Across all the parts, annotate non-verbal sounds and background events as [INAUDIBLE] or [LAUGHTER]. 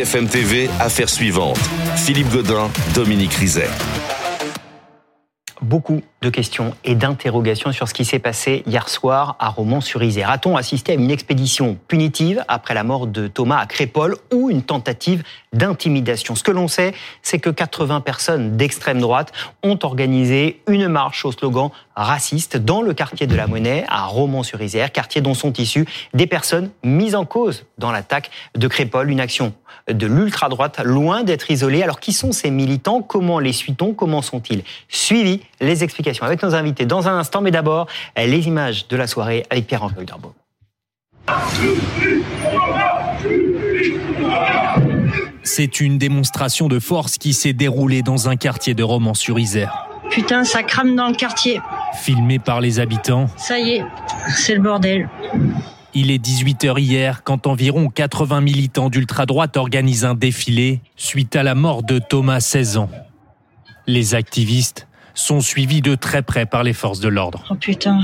BFM TV, affaire suivante. Philippe Godin, Dominique Rizet beaucoup de questions et d'interrogations sur ce qui s'est passé hier soir à Romans-sur-Isère. A-t-on assisté à une expédition punitive après la mort de Thomas à Crépole ou une tentative d'intimidation? Ce que l'on sait, c'est que 80 personnes d'extrême droite ont organisé une marche au slogan raciste dans le quartier de la Monnaie à Romans-sur-Isère, quartier dont sont issues des personnes mises en cause dans l'attaque de Crépole, une action de l'ultra-droite loin d'être isolée. Alors qui sont ces militants? Comment les suit-on? Comment sont-ils suivis? Les explications avec nos invités dans un instant, mais d'abord les images de la soirée avec Pierre-Henri Darbo. C'est une démonstration de force qui s'est déroulée dans un quartier de Romans-sur-Isère. Putain, ça crame dans le quartier. Filmé par les habitants. Ça y est, c'est le bordel. Il est 18h hier quand environ 80 militants d'ultra-droite organisent un défilé suite à la mort de Thomas, 16 ans. Les activistes sont suivis de très près par les forces de l'ordre. Oh putain,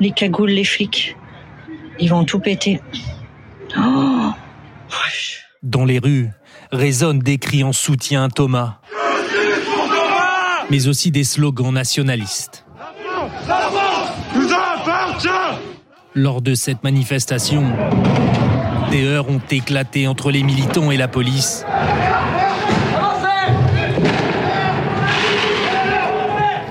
les cagoules, les flics, ils vont tout péter. Oh Dans les rues résonnent des cris en soutien à Thomas, mais aussi des slogans nationalistes. Lors de cette manifestation, des heurts ont éclaté entre les militants et la police.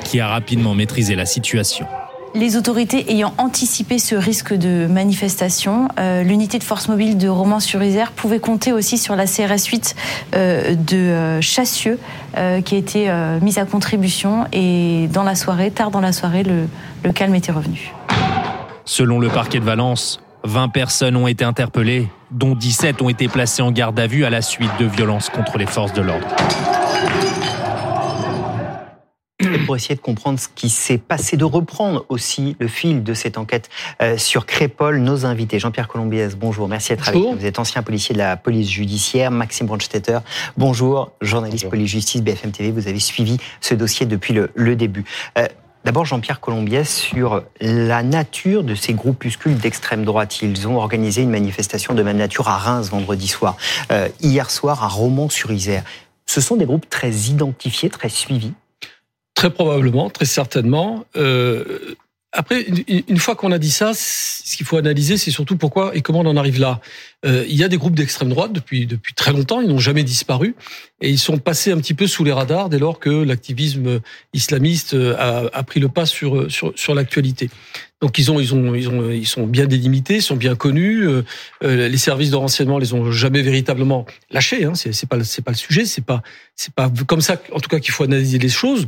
Qui a rapidement maîtrisé la situation. Les autorités ayant anticipé ce risque de manifestation, euh, l'unité de force mobile de Romans-sur-Isère pouvait compter aussi sur la CRS 8 euh, de euh, Chassieux qui a été mise à contribution et dans la soirée, tard dans la soirée, le, le calme était revenu. Selon le parquet de Valence, 20 personnes ont été interpellées, dont 17 ont été placées en garde à vue à la suite de violences contre les forces de l'ordre [COUGHS] pour essayer de comprendre ce qui s'est passé, de reprendre aussi le fil de cette enquête euh, sur Crépol, nos invités. Jean-Pierre Colombiès, bonjour, merci d'être avec nous. Vous êtes ancien policier de la police judiciaire. Maxime Brandstetter, bonjour, journaliste police-justice BFM TV. Vous avez suivi ce dossier depuis le, début. Euh, d'abord, Jean-Pierre Colombiès, sur la nature de ces groupuscules d'extrême droite. Ils ont organisé une manifestation de même nature à Reims vendredi soir, euh, hier soir à Romans-sur-Isère. Ce sont des groupes très identifiés, très suivis Très probablement, très certainement. Euh, après, une, fois qu'on a dit ça, ce qu'il faut analyser, c'est surtout pourquoi et comment on en arrive là. Euh, il y a des groupes d'extrême droite depuis depuis très longtemps, ils n'ont jamais disparu et ils sont passés un petit peu sous les radars dès lors que l'activisme islamiste a, a, pris le pas sur sur, sur l'actualité. Donc ils ont ils ont ils ont ils sont bien délimités, sont bien connus. Euh, euh les services de renseignement les ont jamais véritablement lâchés. Hein, c'est pas c'est pas le sujet. C'est pas c'est pas comme ça en tout cas qu'il faut analyser les choses.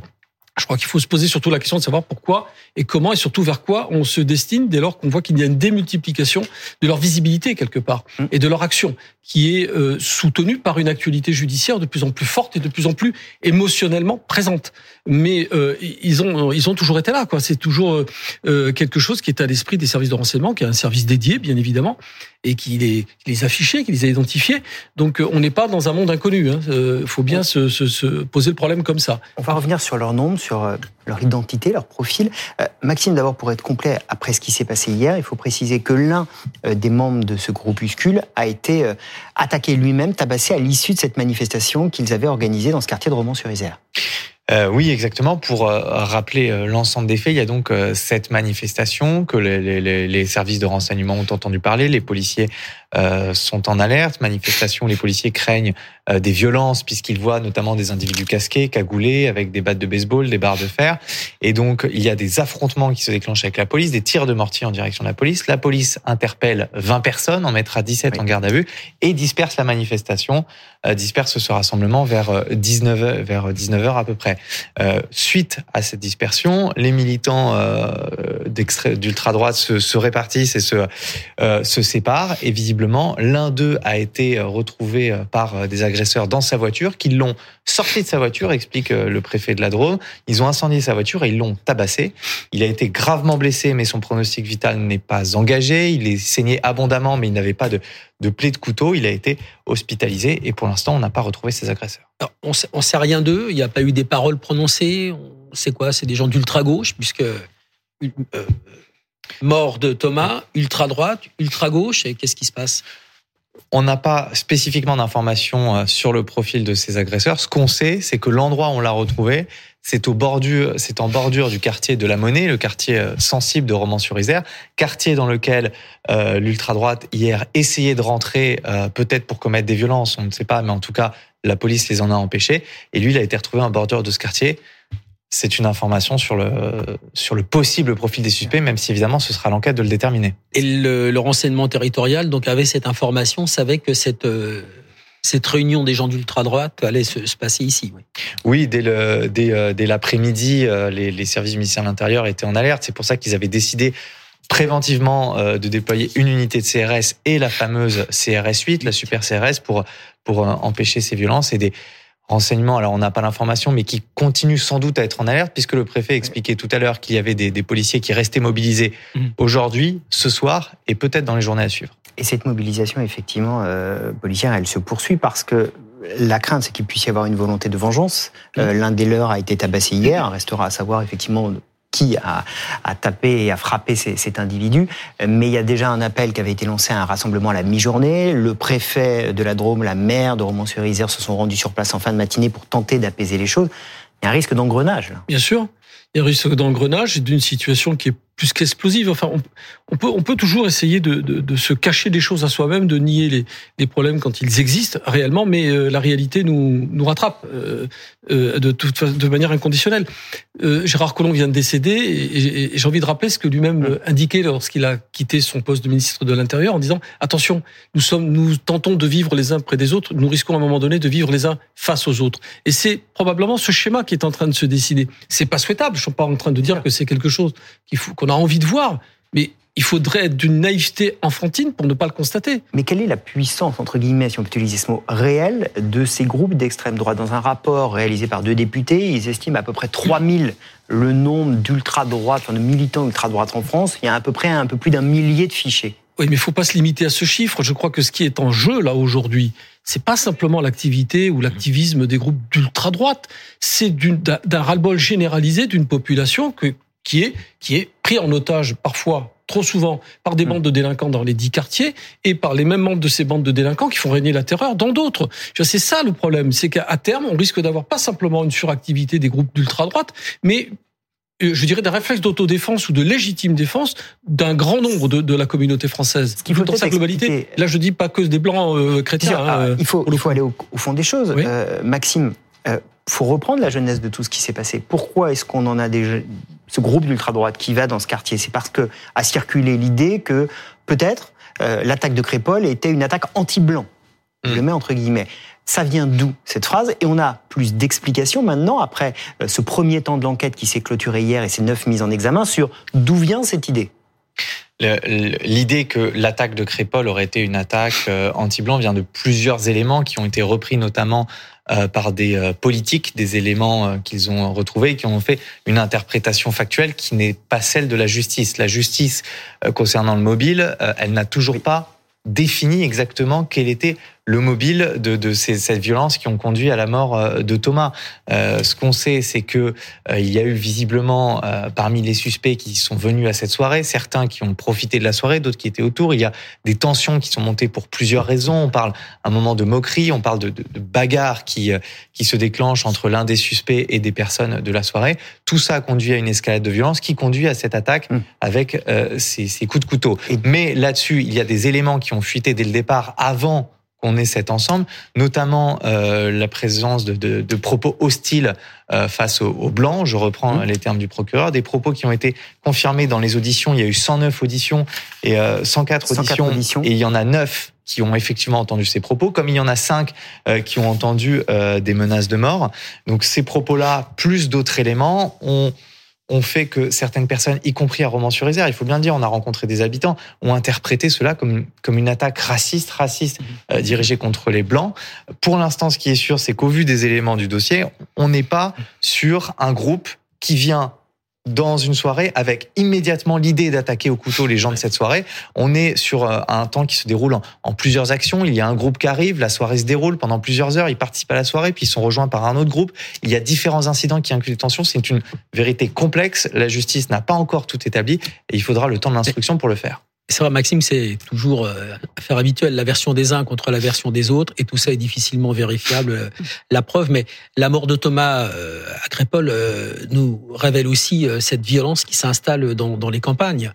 Je crois qu'il faut se poser surtout la question de savoir pourquoi et comment et surtout vers quoi on se destine dès lors qu'on voit qu'il y a une démultiplication de leur visibilité quelque part mmh. et de leur action qui est euh, soutenue par une actualité judiciaire de plus en plus forte et de plus en plus émotionnellement présente. Mais euh, ils ont ils ont toujours été là quoi. C'est toujours euh, quelque chose qui est à l'esprit des services de renseignement, qui est un service dédié bien évidemment et qui les, qui les affichait, qui les a identifiés. Donc on n'est pas dans un monde inconnu. Il hein. faut bien se, se, se, poser le problème comme ça. On va revenir sur leur nombre, sur euh, leur identité, leur profil. Euh, Maxime, d'abord, pour être complet, après ce qui s'est passé hier, il faut préciser que l'un euh, des membres de ce groupuscule a été attaqué lui-même, tabassé à l'issue de cette manifestation qu'ils avaient organisée dans ce quartier de Romans-sur-Isère. Euh, oui, exactement. Pour euh, rappeler euh, l'ensemble des faits, il y a donc cette manifestation que les, les, les, services de renseignement ont entendu parler. Les policiers sont en alerte. Manifestation, les policiers craignent des violences puisqu'ils voient notamment des individus casqués, cagoulés, avec des battes de baseball, des barres de fer. Et donc, il y a des affrontements qui se déclenchent avec la police, des tirs de mortier en direction de la police. La police interpelle 20 personnes, en mettra 17 en garde à vue et disperse la manifestation, disperse ce rassemblement vers 19 vers 19 heures à peu près. Euh, suite à cette dispersion, les militants euh, d'ultra-droite se, se, répartissent et se, euh, se séparent. Et visiblement, l'un d'eux a été retrouvé par des agresseurs dans sa voiture, qui l'ont sorti de sa voiture, explique le préfet de la Drôme. Ils ont incendié sa voiture et ils l'ont tabassé. Il a été gravement blessé, mais son pronostic vital n'est pas engagé. Il est saigné abondamment, mais il n'avait pas de, de plaie de couteau. Il a été hospitalisé et pour l'instant, on n'a pas retrouvé ses agresseurs. On ne sait rien d'eux. Il n'y a pas eu des paroles prononcées. C'est quoi C'est des gens d'ultra gauche, puisque euh, mort de Thomas, ultra droite, ultra gauche. Et qu'est-ce qui se passe? On n'a pas spécifiquement d'informations euh, sur le profil de ces agresseurs. Ce qu'on sait, c'est que l'endroit où on l'a retrouvé, c'est en bordure du quartier de la Monnaie, le quartier euh, sensible de Romans-sur-Isère, quartier dans lequel l'ultra droite hier essayait de rentrer, peut-être pour commettre des violences, on ne sait pas, mais en tout cas la police les en a empêchés. Et lui, il a été retrouvé en bordure de ce quartier c'est une information sur le, sur le possible profil des suspects, même si évidemment ce sera l'enquête de le déterminer. Et le, le, renseignement territorial, donc avait cette information, savait que cette euh, cette réunion des gens d'ultra-droite allait se, se, passer ici. Oui, oui dès le dès, euh, dès l'après-midi, euh, les, les, services ministériels de l'Intérieur étaient en alerte. C'est pour ça qu'ils avaient décidé préventivement de déployer une unité de CRS et la fameuse CRS 8, la super CRS, pour pour empêcher ces violences et des renseignements, alors on n'a pas l'information, mais qui continuent sans doute à être en alerte, puisque le préfet expliquait tout à l'heure qu'il y avait des, des, policiers qui restaient mobilisés mmh. aujourd'hui, ce soir, et peut-être dans les journées à suivre. Et cette mobilisation, effectivement, euh, policière, elle se poursuit parce que la crainte, c'est qu'il puisse y avoir une volonté de vengeance. Euh, L'un des leurs a été tabassé hier. Restera à savoir effectivement qui a, a, tapé et a frappé cet individu. Mais il y a déjà un appel qui avait été lancé à un rassemblement à la mi-journée. Le préfet de la Drôme, la maire de Romans-sur-Isère se sont rendus sur place en fin de matinée pour tenter d'apaiser les choses. Il y a un risque d'engrenage. Bien sûr. Il y a un risque d'engrenage et d'une situation qui est plus qu'explosive. Enfin, on, peut, on peut toujours essayer de, de, de se cacher des choses à soi-même, de nier les, les, problèmes quand ils existent réellement, mais euh, la réalité nous, nous rattrape euh, euh, de, toute, de manière inconditionnelle. Gérard Collomb vient de décéder et, et, j'ai envie de rappeler ce que lui-même mmh. indiquait lorsqu'il a quitté son poste de ministre de l'Intérieur en disant attention, nous sommes, nous tentons de vivre les uns près des autres, nous risquons à un moment donné de vivre les uns face aux autres. Et c'est probablement ce schéma qui est en train de se décider. C'est pas souhaitable. Je suis pas en train de dire que c'est quelque chose qu'il faut qu'on a envie de voir, mais il faudrait être d'une naïveté enfantine pour ne pas le constater. Mais quelle est la puissance, entre guillemets, si on peut utiliser ce mot, réel de ces groupes d'extrême droite? Dans un rapport réalisé par deux députés, ils estiment à peu près 3000 le nombre d'ultra-droite, enfin de militants ultra-droite en France. Il y a à peu près un peu plus d'un millier de fichiers. Oui, mais il faut pas se limiter à ce chiffre. Je crois que ce qui est en jeu là aujourd'hui, c'est pas simplement l'activité ou l'activisme des groupes d'ultra droite, c'est d'un ras-le-bol généralisé d'une population que qui est, qui est pris en otage parfois trop souvent par des mm. bandes de délinquants dans les dix quartiers et par les mêmes membres de ces bandes de délinquants qui font régner la terreur dans d'autres. C'est ça le problème, c'est qu'à terme, on risque d'avoir pas simplement une suractivité des groupes d'ultra-droite, mais euh, je dirais des réflexes d'autodéfense ou de légitime défense d'un grand nombre de, de, la communauté française. Ce qu'il faut dans sa globalité. Là, je dis pas que des blancs euh, chrétiens. Hein, euh, il faut, il faut aller au, au, fond des choses. Euh, Maxime, euh, faut reprendre la jeunesse de tout ce qui s'est passé. Pourquoi est-ce qu'on en a des, ce groupe d'ultra-droite qui va dans ce quartier C'est parce que a circulé l'idée que peut-être euh, l'attaque de Crépol était une attaque anti-blanc. Je le mmh. mets entre guillemets. Ça vient d'où cette phrase? Et on a plus d'explications maintenant après euh, ce premier temps de l'enquête qui s'est clôturé hier et ces neuf mises en examen sur d'où vient cette idée. L'idée que l'attaque de Crépol aurait été une attaque euh, anti-blanc vient de plusieurs éléments qui ont été repris notamment euh, par des euh, politiques, des éléments qu'ils ont retrouvés et qui ont fait une interprétation factuelle qui n'est pas celle de la justice. La justice concernant le mobile, elle n'a toujours pas défini exactement quel était le mobile de, de ces, cette violence qui ont conduit à la mort euh, de Thomas. Euh, ce qu'on sait, c'est que euh, il y a eu visiblement euh, parmi les suspects qui sont venus à cette soirée, certains qui ont profité de la soirée, d'autres qui étaient autour. Il y a des tensions qui sont montées pour plusieurs raisons. On parle à un moment de moquerie, on parle de, de, de bagarre qui qui se déclenche entre l'un des suspects et des personnes de la soirée. Tout ça a conduit à une escalade de violence qui conduit à cette attaque mmh. avec ces, ces coups de couteau. Mais là-dessus, il y a des éléments qui ont fuité dès le départ avant qu'on ait cet ensemble, notamment euh, la présence de, de, de propos hostiles euh, face aux, aux, blancs. Je reprends mmh. les termes du procureur, des propos qui ont été confirmés dans les auditions. Il y a eu 109 auditions et euh, 104, 104 auditions, auditions, et il y en a 9 qui ont effectivement entendu ces propos, comme il y en a 5 euh, qui ont entendu euh, des menaces de mort. Donc ces propos-là, plus d'autres éléments, ont ont fait que certaines personnes, y compris à Romans-sur-Isère, il faut bien dire, on a rencontré des habitants, ont interprété cela comme, comme une attaque raciste, raciste, mhm. euh, dirigée contre les Blancs. Pour l'instant, ce qui est sûr, c'est qu'au vu des éléments du dossier, on n'est pas sur un groupe qui vient dans une soirée avec immédiatement l'idée d'attaquer au couteau les gens de cette soirée. On est sur euh, un temps qui se déroule en, plusieurs actions. Il y a un groupe qui arrive, la soirée se déroule pendant plusieurs heures, ils participent à la soirée, puis ils sont rejoints par un autre groupe. Il y a différents incidents qui incluent des tensions. C'est une vérité complexe. La justice n'a pas encore tout établi et il faudra le temps de l'instruction pour le faire. C'est vrai, Maxime, c'est toujours euh, affaire habituelle, la version des uns contre la version des autres, et tout ça est difficilement vérifiable, euh, la preuve. Mais la mort de Thomas euh, à Crépole nous révèle aussi cette violence qui s'installe dans, dans les campagnes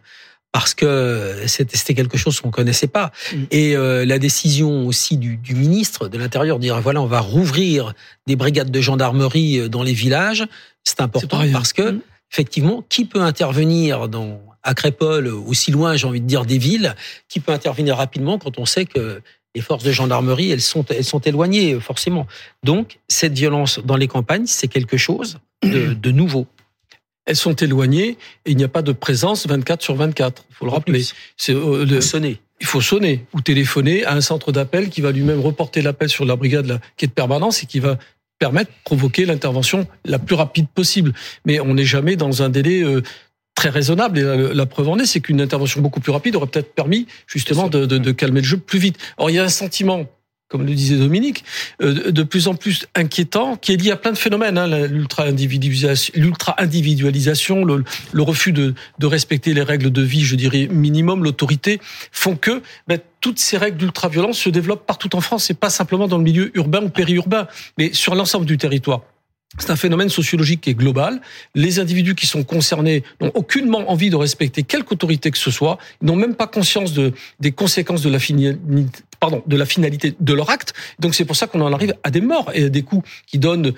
parce que c'était quelque chose qu'on connaissait pas. Mm. Et la décision aussi du, du ministre de l'Intérieur de dire voilà on va rouvrir des brigades de gendarmerie dans les villages, c'est important parce que mm. effectivement qui peut intervenir dans à Crépole, aussi loin, j'ai envie de dire, des villes, qui peut intervenir rapidement quand on sait que les forces de gendarmerie, elles sont, elles sont éloignées, forcément. Donc, cette violence dans les campagnes, c'est quelque chose de, nouveau. Elles sont éloignées et il n'y a pas de présence 24 sur 24. Il faut le rappeler. C'est euh, sonner. Il faut sonner ou téléphoner à un centre d'appel qui va lui-même reporter l'appel sur la brigade qui est de permanence et qui va permettre de provoquer l'intervention la plus rapide possible. Mais on n'est jamais dans un délai euh, très raisonnable. Et la, preuve en est, c'est qu'une intervention beaucoup plus rapide aurait peut-être permis justement de, de, de, calmer le jeu plus vite. Or, il y a un sentiment comme le disait Dominique, euh, de plus en plus inquiétant, qui est lié à plein de phénomènes, hein, l'ultra-individualisation, l'ultra-individualisation, le, le, refus de, de, respecter les règles de vie, je dirais minimum, l'autorité, font que ben, toutes ces règles d'ultra-violence se développent partout en France, et pas simplement dans le milieu urbain ou périurbain, mais sur l'ensemble du territoire. C'est un phénomène sociologique qui est global. Les individus qui sont concernés n'ont aucunement envie de respecter quelque autorité que ce soit. Ils n'ont même pas conscience de, des conséquences de la, pardon, de la finalité de leur acte. Donc c'est pour ça qu'on en arrive à des morts et à des coups qui donnent, euh,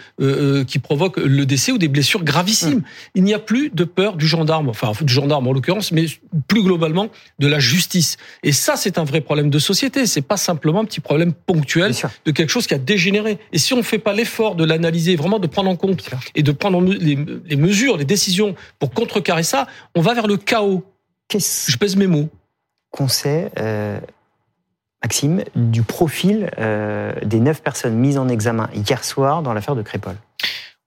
euh qui provoquent le décès ou des blessures gravissimes. Il n'y a plus de peur du gendarme, enfin du gendarme en l'occurrence, mais plus globalement de la justice. Et ça, c'est un vrai problème de société. C'est pas simplement un petit problème ponctuel de quelque chose qui a dégénéré. Et si on ne fait pas l'effort de l'analyser, vraiment de prendre en compte et de prendre les, les mesures, les décisions pour contrecarrer ça, on va vers le chaos. Je pèse mes mots. Qu'on sait euh, Maxime, du profil euh, des neuf personnes mises en examen hier soir dans l'affaire de Crépol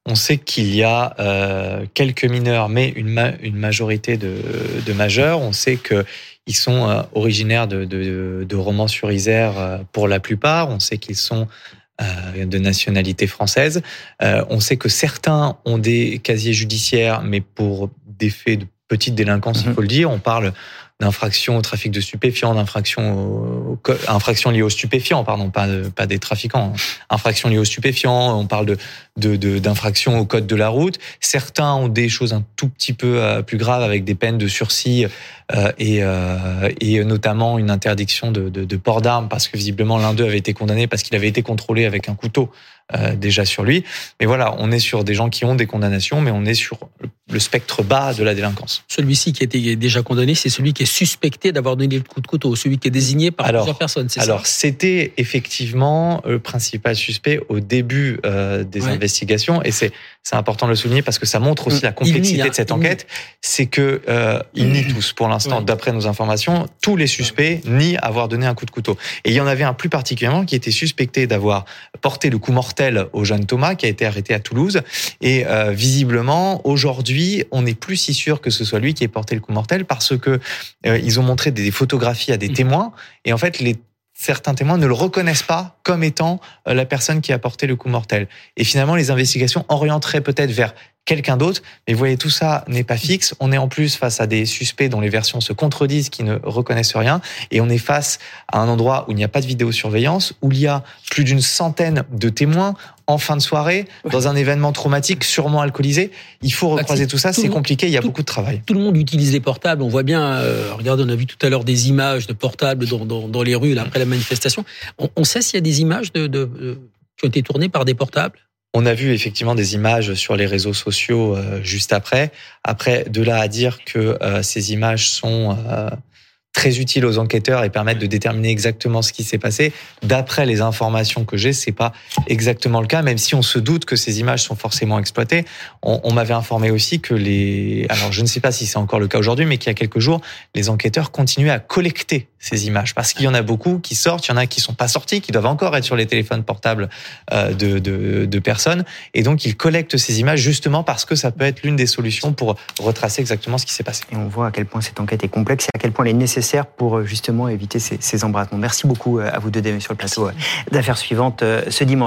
on sait qu'il y a euh, quelques mineurs, mais une, une majorité de, de, majeurs. On sait qu'ils sont euh, originaires de, de, de Romans-sur-Isère pour la plupart. On sait qu'ils sont de nationalité française. on sait que certains ont des casiers judiciaires, mais pour des faits de petite délinquance, il mhm. faut le dire. On parle d'infractions au trafic de stupéfiants, d'infractions infractions liées aux stupéfiants, pardon, pas, pas des trafiquants, hein. infractions liées aux stupéfiants, on parle de d'infractions de, au code de la route. Certains ont des choses un tout petit peu euh, plus graves avec des peines de sursis euh, et, euh, et notamment une interdiction de, de, de port d'armes parce que visiblement l'un d'eux avait été condamné parce qu'il avait été contrôlé avec un couteau euh, déjà sur lui. Mais voilà, on est sur des gens qui ont des condamnations, mais on est sur le spectre bas de la délinquance. Celui-ci qui a été déjà condamné, c'est celui qui est suspecté d'avoir donné le coup de couteau, celui qui est désigné par plusieurs personnes. Alors, c'était effectivement le principal suspect au début euh, des investigations, et c'est c'est important de le souligner parce que ça montre aussi la complexité de cette enquête. C'est que euh, ils nient tous, pour l'instant, d'après nos informations, tous les suspects nient avoir donné un coup de couteau. Et il y en avait un plus particulièrement qui était suspecté d'avoir porté le coup mortel au jeune Thomas, qui a été arrêté à Toulouse. Et euh, visiblement, aujourd'hui, on n'est plus si sûr que ce soit lui qui ait porté le coup mortel parce que euh, ils ont montré des photographies à des mm. témoins. Et en fait, les certains témoins ne le reconnaissent pas comme étant euh, la personne qui a porté le coup mortel. Et finalement, les investigations orienteraient peut-être vers quelqu'un d'autre. Mais vous voyez, tout ça n'est pas fixe. On est en plus face à des suspects dont les versions se contredisent, qui ne reconnaissent rien. Et on est face à un endroit où il n'y a pas de vidéosurveillance, où il y a plus d'une centaine de témoins en fin de soirée, dans un événement traumatique, sûrement alcoolisé. Il faut bah, recroiser tout ça, c'est compliqué, il y a beaucoup de travail. Tout le monde utilise les portables, on voit bien, euh, regardez, on a vu tout à l'heure des images de portables dans, dans, dans les rues là, après la manifestation. On, on sait s'il y a des images de, de, de, qui ont été tournées par des portables? On a vu effectivement des images sur les réseaux sociaux euh, juste après. Après, de là à dire que euh, ces images sont euh, très utiles aux enquêteurs et permettent de déterminer exactement ce qui s'est passé. D'après les informations que j'ai, c'est pas exactement le cas, même si on se doute que ces images sont forcément exploitées. On, m'avait informé aussi que les, alors je ne sais pas si c'est encore le cas aujourd'hui, mais qu'il y a quelques jours, les enquêteurs continuaient à collecter ces images parce qu'il y en a beaucoup qui sortent, il y en a qui sont pas sortis, qui doivent encore être sur les téléphones portables euh, de, de, de personnes, et donc ils collectent ces images justement parce que ça peut être l'une des solutions pour retracer exactement ce qui s'est passé. Et on voit à quel point cette enquête est complexe et à quel point elle est nécessaire pour euh, justement éviter ces, ces embrassements. Merci beaucoup euh, à vous deux, sur le plateau euh, d'affaires suivantes ce dimanche.